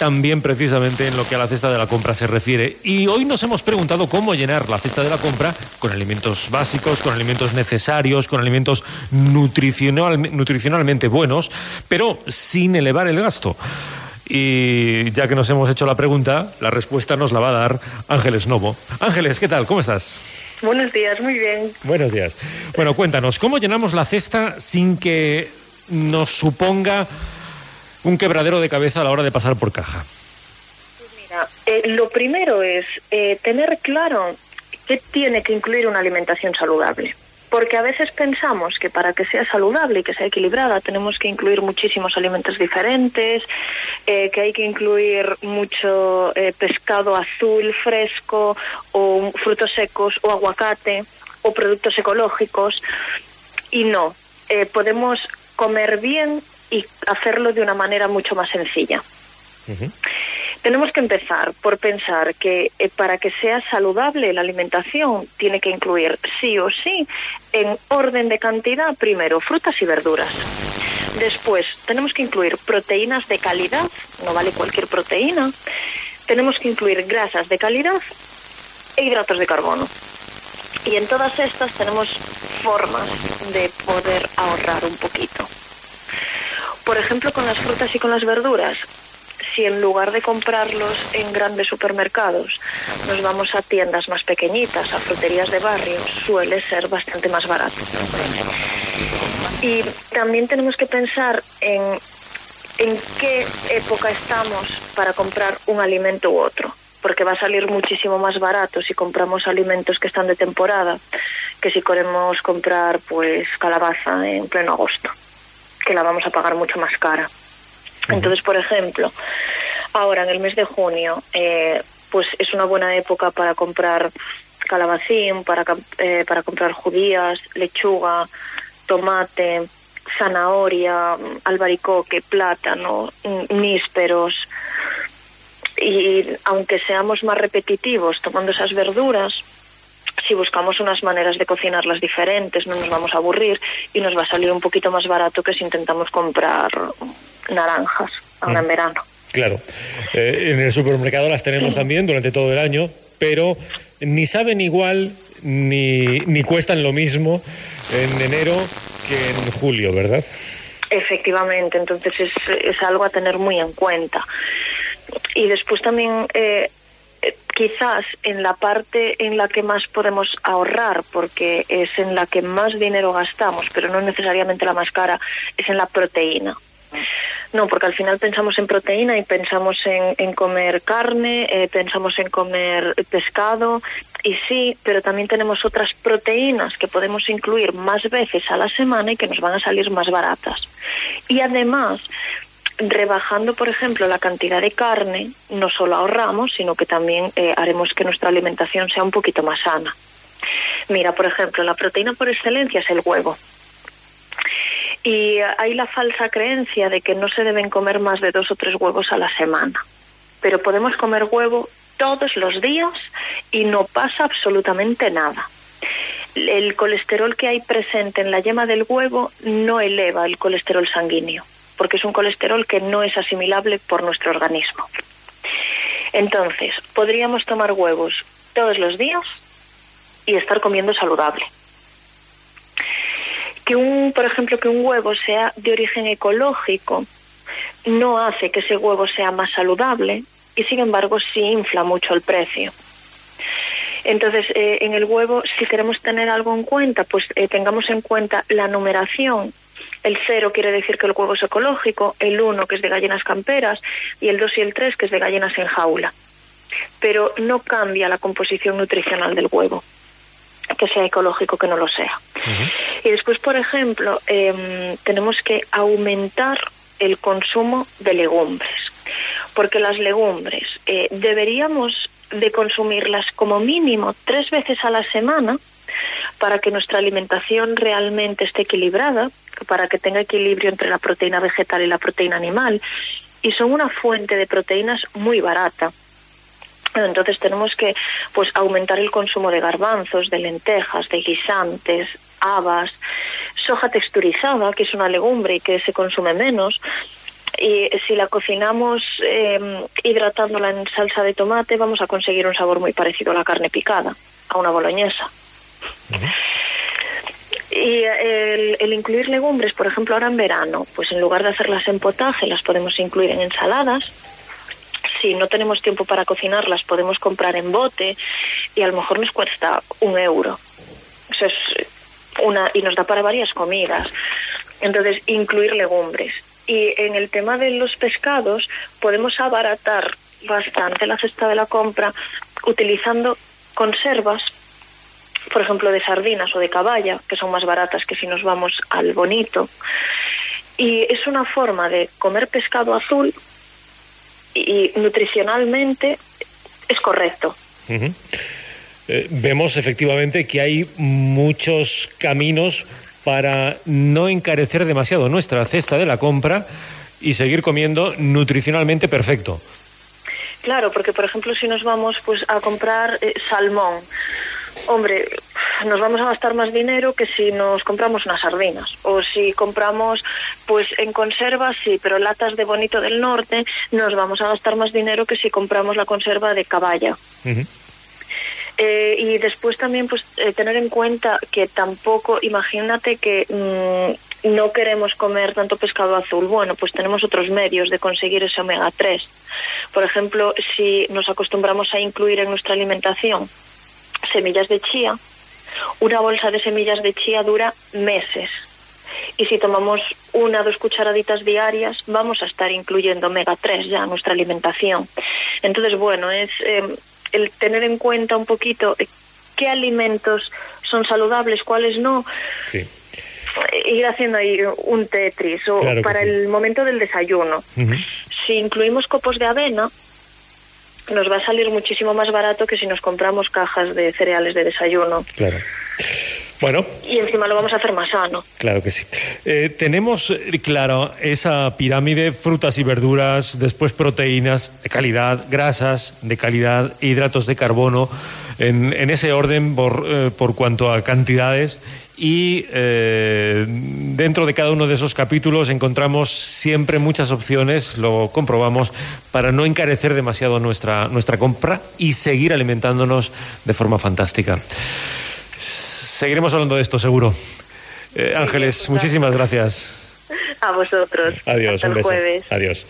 también precisamente en lo que a la cesta de la compra se refiere. Y hoy nos hemos preguntado cómo llenar la cesta de la compra con alimentos básicos, con alimentos necesarios, con alimentos nutricionalmente buenos, pero sin elevar el gasto. Y ya que nos hemos hecho la pregunta, la respuesta nos la va a dar Ángeles Novo. Ángeles, ¿qué tal? ¿Cómo estás? Buenos días, muy bien. Buenos días. Bueno, cuéntanos, ¿cómo llenamos la cesta sin que nos suponga un quebradero de cabeza a la hora de pasar por caja? Mira, eh, lo primero es eh, tener claro qué tiene que incluir una alimentación saludable porque a veces pensamos que para que sea saludable y que sea equilibrada tenemos que incluir muchísimos alimentos diferentes, eh, que hay que incluir mucho eh, pescado azul fresco o frutos secos o aguacate o productos ecológicos y no, podemos comer bien y hacerlo de una manera mucho más sencilla. Tenemos que empezar por pensar que eh, para que sea saludable la alimentación tiene que incluir sí o sí en orden de cantidad primero frutas y verduras. Después tenemos que incluir proteínas de calidad, no vale cualquier proteína. Tenemos que incluir grasas de calidad e hidratos de carbono. Y en todas estas tenemos formas de poder ahorrar un poquito. Por ejemplo, con las frutas y con las verduras, si en lugar de comprarlos en grandes supermercados nos vamos a tiendas más pequeñitas, a fruterías de barrio, suele ser bastante más barato. Y también tenemos que pensar en, en qué época estamos para comprar un alimento u otro porque va a salir muchísimo más barato si compramos alimentos que están de temporada que si queremos comprar pues calabaza en pleno agosto, que la vamos a pagar mucho más cara. Entonces, por ejemplo, ahora en el mes de junio, eh, pues es una buena época para comprar calabacín, para, eh, para comprar judías, lechuga, tomate, zanahoria, albaricoque, plátano, nísperos. Y aunque seamos más repetitivos tomando esas verduras, si buscamos unas maneras de cocinarlas diferentes, no nos vamos a aburrir y nos va a salir un poquito más barato que si intentamos comprar naranjas ahora en mm. verano. Claro, eh, en el supermercado las tenemos también durante todo el año, pero ni saben igual ni, ni cuestan lo mismo en enero que en julio, ¿verdad? Efectivamente, entonces es, es algo a tener muy en cuenta. Y después también eh, quizás en la parte en la que más podemos ahorrar, porque es en la que más dinero gastamos, pero no necesariamente la más cara, es en la proteína. No, porque al final pensamos en proteína y pensamos en, comer carne, eh, pensamos en comer pescado, y sí, pero también tenemos otras proteínas que podemos incluir más veces a la semana y que nos van a salir más baratas. Y además, rebajando, por ejemplo, la cantidad de carne, no solo ahorramos, sino que también eh, haremos que nuestra alimentación sea un poquito más sana. Mira, por ejemplo, la proteína por excelencia es el huevo. Y hay la falsa creencia de que no se deben comer más de dos o tres huevos a la semana. Pero podemos comer huevo todos los días y no pasa absolutamente nada. El colesterol que hay presente en la yema del huevo no eleva el colesterol sanguíneo, porque es un colesterol que no es asimilable por nuestro organismo. Entonces, podríamos tomar huevos todos los días y estar comiendo saludable que un, por ejemplo, que un huevo sea de origen ecológico no hace que ese huevo sea más saludable y sin embargo sí infla mucho el precio. Entonces, eh, en el huevo, si queremos tener algo en cuenta, pues eh, tengamos en cuenta la numeración. El cero quiere decir que el huevo es ecológico, el uno que es de gallinas camperas y el dos y el tres que es de gallinas en jaula. Pero no cambia la composición nutricional del huevo que sea ecológico que no lo sea. Y después, por ejemplo, em, tenemos que aumentar el consumo de legumbres, porque las legumbres eh, deberíamos de consumirlas como mínimo tres veces a la semana para que nuestra alimentación realmente esté equilibrada, para que tenga equilibrio entre la proteína vegetal y la proteína animal, y son una fuente de proteínas muy barata. Entonces tenemos que pues aumentar el consumo de garbanzos, de lentejas, de guisantes, habas, soja texturizada, que es una legumbre y que se consume menos, y si la cocinamos eh, hidratándola en salsa de tomate, vamos a conseguir un sabor muy parecido a la carne picada, a una boloñesa. Y el, el, incluir legumbres, por ejemplo, ahora en verano, pues en lugar de hacerlas en potaje, las podemos incluir en ensaladas. Si no tenemos tiempo para cocinarlas, podemos comprar en bote y a lo mejor nos cuesta un euro. Eso es una, y nos da para varias comidas. Entonces, incluir legumbres. Y en el tema de los pescados, podemos abaratar bastante la cesta de la compra utilizando conservas, por ejemplo, de sardinas o de caballa, que son más baratas que si nos vamos al bonito. Y es una forma de comer pescado azul y nutricionalmente es correcto. Uh -huh. eh, vemos efectivamente que hay muchos caminos para no encarecer demasiado nuestra cesta de la compra y seguir comiendo nutricionalmente perfecto. Claro, porque por ejemplo si nos vamos pues a comprar eh, salmón, hombre, nos vamos a gastar más dinero que si nos compramos unas sardinas o si compramos pues en conserva sí, pero latas de bonito del norte nos vamos a gastar más dinero que si compramos la conserva de caballa. Uh -huh. Eh, y después también pues eh, tener en cuenta que tampoco, imagínate que mmm, no queremos comer tanto pescado azul. Bueno, pues tenemos otros medios de conseguir ese omega 3. Por ejemplo, si nos acostumbramos a incluir en nuestra alimentación semillas de chía, una bolsa de semillas de chía dura meses. Y si tomamos una o dos cucharaditas diarias, vamos a estar incluyendo omega 3 ya en nuestra alimentación. Entonces, bueno, es eh, el tener en cuenta un poquito qué alimentos son saludables, cuáles no. Sí. Ir haciendo ahí un tetris o Claro para sí. el momento del desayuno. Si incluimos copos de avena, nos va a salir muchísimo más barato que si nos compramos cajas de cereales de desayuno. Claro. Bueno, Y encima lo vamos a hacer más sano. Claro que sí. Eh, tenemos, eh, claro, esa pirámide, frutas y verduras, después proteínas de calidad, grasas de calidad, hidratos de carbono, en, en ese orden por, eh, por cuanto a cantidades. Y eh, dentro de cada uno de esos capítulos encontramos siempre muchas opciones, lo comprobamos, para no encarecer demasiado nuestra, nuestra compra y seguir alimentándonos de forma fantástica. Seguiremos hablando de esto, seguro. Eh, Ángeles, muchísimas gracias. A vosotros. Adiós, Hasta el jueves. Adiós.